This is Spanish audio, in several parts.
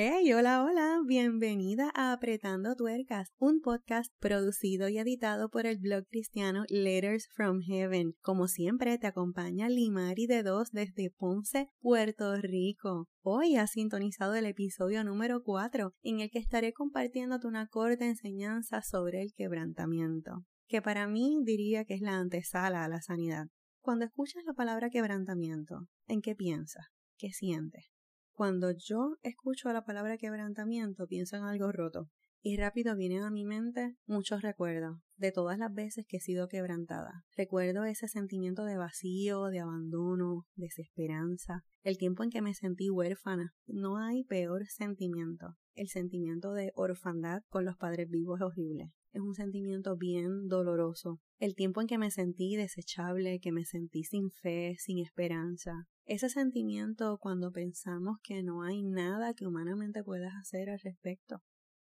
Hey, hola, hola, bienvenida a Apretando Tuercas, un podcast producido y editado por el blog cristiano Letters from Heaven. Como siempre, te acompaña Limari de Dos desde Ponce, Puerto Rico. Hoy has sintonizado el episodio número 4, en el que estaré compartiéndote una corta enseñanza sobre el quebrantamiento, que para mí diría que es la antesala a la sanidad. Cuando escuchas la palabra quebrantamiento, ¿en qué piensas? ¿Qué sientes? Cuando yo escucho la palabra quebrantamiento, pienso en algo roto y rápido vienen a mi mente muchos recuerdos de todas las veces que he sido quebrantada. Recuerdo ese sentimiento de vacío, de abandono, desesperanza, el tiempo en que me sentí huérfana. No hay peor sentimiento. El sentimiento de orfandad con los padres vivos es horrible. Es un sentimiento bien doloroso. El tiempo en que me sentí desechable, que me sentí sin fe, sin esperanza, ese sentimiento cuando pensamos que no hay nada que humanamente puedas hacer al respecto.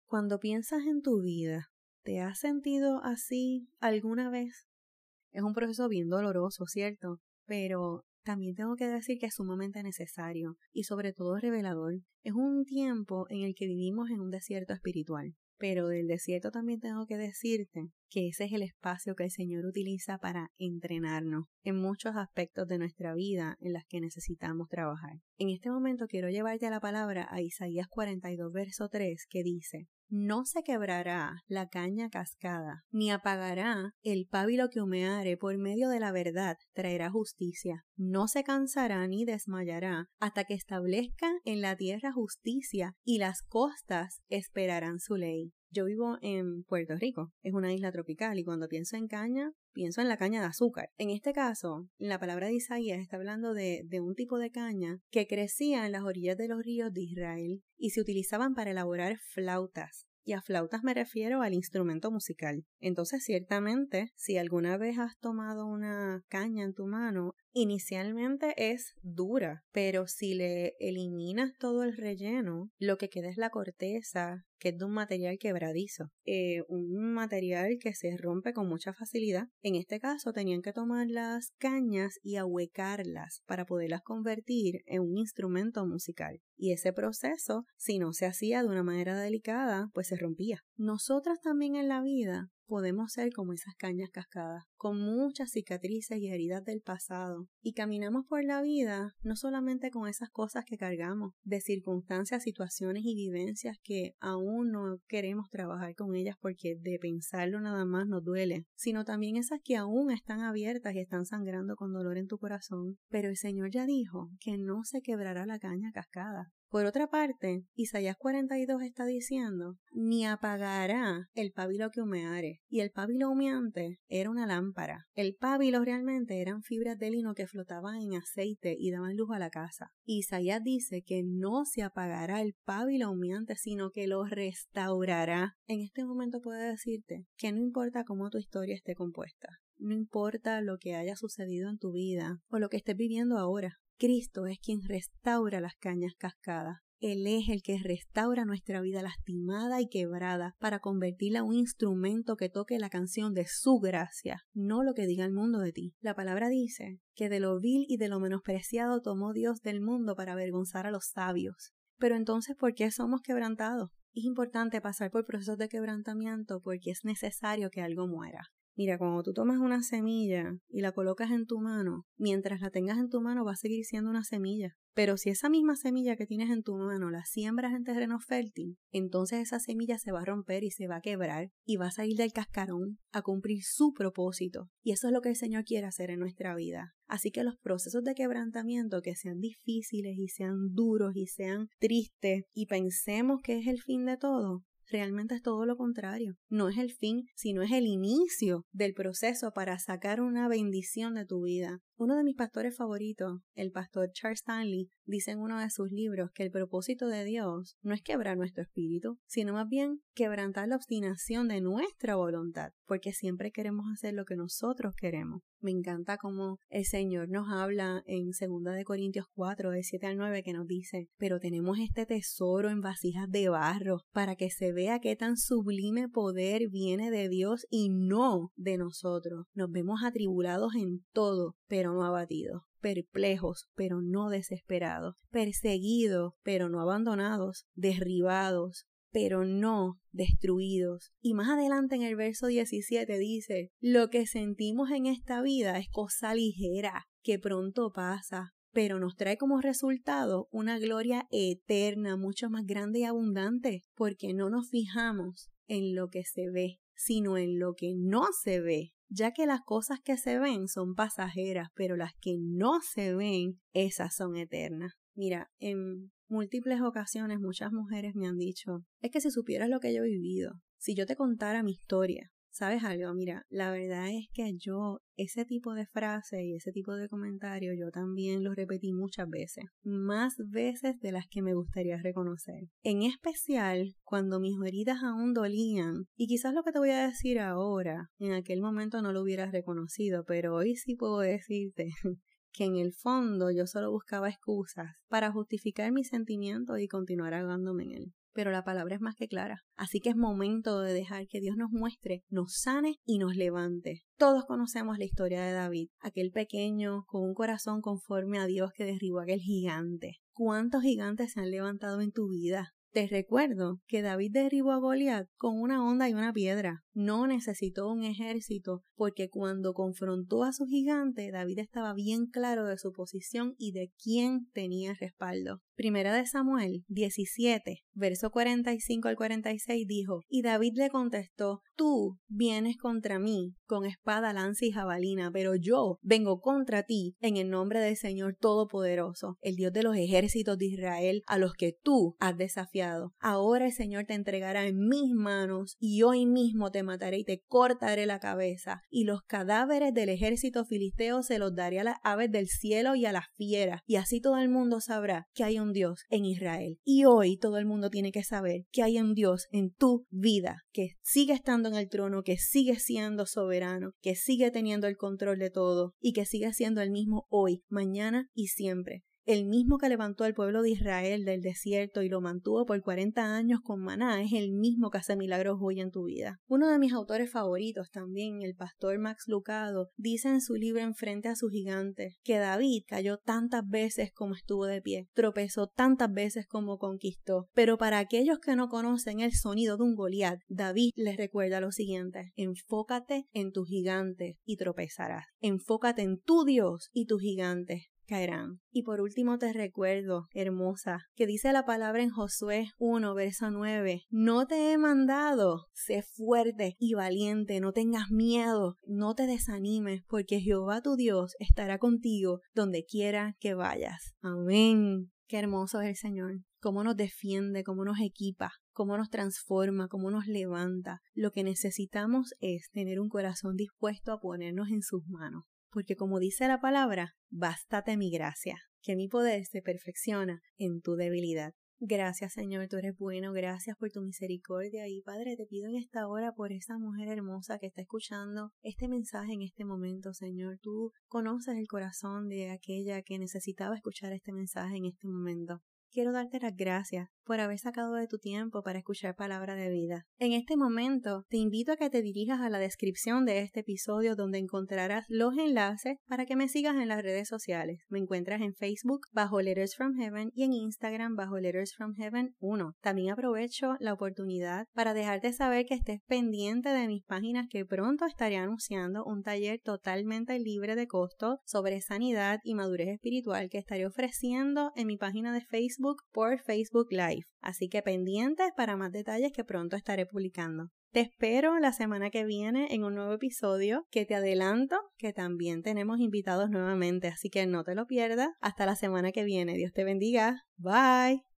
Cuando piensas en tu vida, ¿te has sentido así alguna vez? Es un proceso bien doloroso, ¿cierto? Pero también tengo que decir que es sumamente necesario y sobre todo revelador. Es un tiempo en el que vivimos en un desierto espiritual. Pero del desierto también tengo que decirte que ese es el espacio que el Señor utiliza para entrenarnos en muchos aspectos de nuestra vida en las que necesitamos trabajar. En este momento quiero llevarte a la palabra a Isaías 42, verso 3, que dice, no se quebrará la caña cascada, ni apagará el pábilo que humeare por medio de la verdad traerá justicia. No se cansará ni desmayará hasta que establezca en la tierra justicia y las costas esperarán su ley. Yo vivo en Puerto Rico, es una isla tropical y cuando pienso en caña, pienso en la caña de azúcar. En este caso, la palabra de Isaías está hablando de, de un tipo de caña que crecía en las orillas de los ríos de Israel y se utilizaban para elaborar flautas. Y a flautas me refiero al instrumento musical. Entonces, ciertamente, si alguna vez has tomado una caña en tu mano, inicialmente es dura, pero si le eliminas todo el relleno, lo que queda es la corteza, que es de un material quebradizo, eh, un material que se rompe con mucha facilidad. En este caso tenían que tomar las cañas y ahuecarlas para poderlas convertir en un instrumento musical. Y ese proceso, si no se hacía de una manera delicada, pues se rompía. Nosotras también en la vida podemos ser como esas cañas cascadas, con muchas cicatrices y heridas del pasado, y caminamos por la vida no solamente con esas cosas que cargamos, de circunstancias, situaciones y vivencias que aún no queremos trabajar con ellas porque de pensarlo nada más nos duele, sino también esas que aún están abiertas y están sangrando con dolor en tu corazón. Pero el Señor ya dijo que no se quebrará la caña cascada, por otra parte, Isaías 42 está diciendo, ni apagará el pábilo que humeare. Y el pábilo humeante era una lámpara. El pábilo realmente eran fibras de lino que flotaban en aceite y daban luz a la casa. Isaías dice que no se apagará el pábilo humeante, sino que lo restaurará. En este momento puedo decirte que no importa cómo tu historia esté compuesta, no importa lo que haya sucedido en tu vida o lo que estés viviendo ahora, Cristo es quien restaura las cañas cascadas. Él es el que restaura nuestra vida lastimada y quebrada para convertirla en un instrumento que toque la canción de su gracia, no lo que diga el mundo de ti. La palabra dice que de lo vil y de lo menospreciado tomó Dios del mundo para avergonzar a los sabios. Pero entonces, ¿por qué somos quebrantados? Es importante pasar por procesos de quebrantamiento porque es necesario que algo muera. Mira, cuando tú tomas una semilla y la colocas en tu mano, mientras la tengas en tu mano va a seguir siendo una semilla. Pero si esa misma semilla que tienes en tu mano la siembras en terreno fértil, entonces esa semilla se va a romper y se va a quebrar y va a salir del cascarón a cumplir su propósito. Y eso es lo que el Señor quiere hacer en nuestra vida. Así que los procesos de quebrantamiento que sean difíciles y sean duros y sean tristes y pensemos que es el fin de todo, realmente es todo lo contrario. No es el fin, sino es el inicio del proceso para sacar una bendición de tu vida. Uno de mis pastores favoritos, el pastor Charles Stanley, dice en uno de sus libros que el propósito de Dios no es quebrar nuestro espíritu, sino más bien quebrantar la obstinación de nuestra voluntad, porque siempre queremos hacer lo que nosotros queremos. Me encanta como el Señor nos habla en 2 de Corintios 4, de 7 al 9, que nos dice, pero tenemos este tesoro en vasijas de barro, para que se vea qué tan sublime poder viene de Dios y no de nosotros. Nos vemos atribulados en todo, pero no abatidos perplejos, pero no desesperados, perseguidos, pero no abandonados, derribados, pero no destruidos. Y más adelante en el verso 17 dice, lo que sentimos en esta vida es cosa ligera, que pronto pasa, pero nos trae como resultado una gloria eterna, mucho más grande y abundante, porque no nos fijamos en lo que se ve, sino en lo que no se ve, ya que las cosas que se ven son pasajeras, pero las que no se ven, esas son eternas. Mira, en múltiples ocasiones muchas mujeres me han dicho, es que si supieras lo que yo he vivido, si yo te contara mi historia, ¿Sabes algo? Mira, la verdad es que yo ese tipo de frase y ese tipo de comentario yo también lo repetí muchas veces, más veces de las que me gustaría reconocer. En especial cuando mis heridas aún dolían y quizás lo que te voy a decir ahora, en aquel momento no lo hubieras reconocido, pero hoy sí puedo decirte que en el fondo yo solo buscaba excusas para justificar mi sentimiento y continuar ahogándome en él pero la palabra es más que clara. Así que es momento de dejar que Dios nos muestre, nos sane y nos levante. Todos conocemos la historia de David, aquel pequeño con un corazón conforme a Dios que derribó a aquel gigante. ¿Cuántos gigantes se han levantado en tu vida? Te recuerdo que David derribó a Goliat con una onda y una piedra. No necesitó un ejército porque cuando confrontó a su gigante, David estaba bien claro de su posición y de quién tenía respaldo. Primera de Samuel 17, verso 45 al 46 dijo, y David le contestó, tú vienes contra mí con espada, lanza y jabalina, pero yo vengo contra ti en el nombre del Señor Todopoderoso, el Dios de los ejércitos de Israel, a los que tú has desafiado. Ahora el Señor te entregará en mis manos y hoy mismo te mataré y te cortaré la cabeza, y los cadáveres del ejército filisteo se los daré a las aves del cielo y a las fieras, y así todo el mundo sabrá que hay un Dios en Israel. Y hoy todo el mundo tiene que saber que hay un Dios en tu vida, que sigue estando en el trono, que sigue siendo soberano, que sigue teniendo el control de todo y que sigue siendo el mismo hoy, mañana y siempre el mismo que levantó al pueblo de Israel del desierto y lo mantuvo por 40 años con maná, es el mismo que hace milagros hoy en tu vida. Uno de mis autores favoritos también, el pastor Max Lucado, dice en su libro Enfrente a su gigante que David cayó tantas veces como estuvo de pie, tropezó tantas veces como conquistó. Pero para aquellos que no conocen el sonido de un Goliat, David les recuerda lo siguiente: enfócate en tu gigante y tropezarás. Enfócate en tu Dios y tu gigante caerán. Y por último te recuerdo, hermosa, que dice la palabra en Josué 1, verso 9, no te he mandado, sé fuerte y valiente, no tengas miedo, no te desanimes, porque Jehová tu Dios estará contigo donde quiera que vayas. Amén. Qué hermoso es el Señor, cómo nos defiende, cómo nos equipa, cómo nos transforma, cómo nos levanta. Lo que necesitamos es tener un corazón dispuesto a ponernos en sus manos porque como dice la palabra, bástate mi gracia, que mi poder se perfecciona en tu debilidad. Gracias Señor, tú eres bueno, gracias por tu misericordia y Padre, te pido en esta hora por esa mujer hermosa que está escuchando este mensaje en este momento, Señor. Tú conoces el corazón de aquella que necesitaba escuchar este mensaje en este momento. Quiero darte las gracias por haber sacado de tu tiempo para escuchar palabra de vida. En este momento, te invito a que te dirijas a la descripción de este episodio donde encontrarás los enlaces para que me sigas en las redes sociales. Me encuentras en Facebook bajo Letters from Heaven y en Instagram bajo Letters from Heaven 1. También aprovecho la oportunidad para dejarte saber que estés pendiente de mis páginas que pronto estaré anunciando un taller totalmente libre de costo sobre sanidad y madurez espiritual que estaré ofreciendo en mi página de Facebook por Facebook Live. Así que pendientes para más detalles que pronto estaré publicando. Te espero la semana que viene en un nuevo episodio que te adelanto que también tenemos invitados nuevamente, así que no te lo pierdas. Hasta la semana que viene. Dios te bendiga. Bye.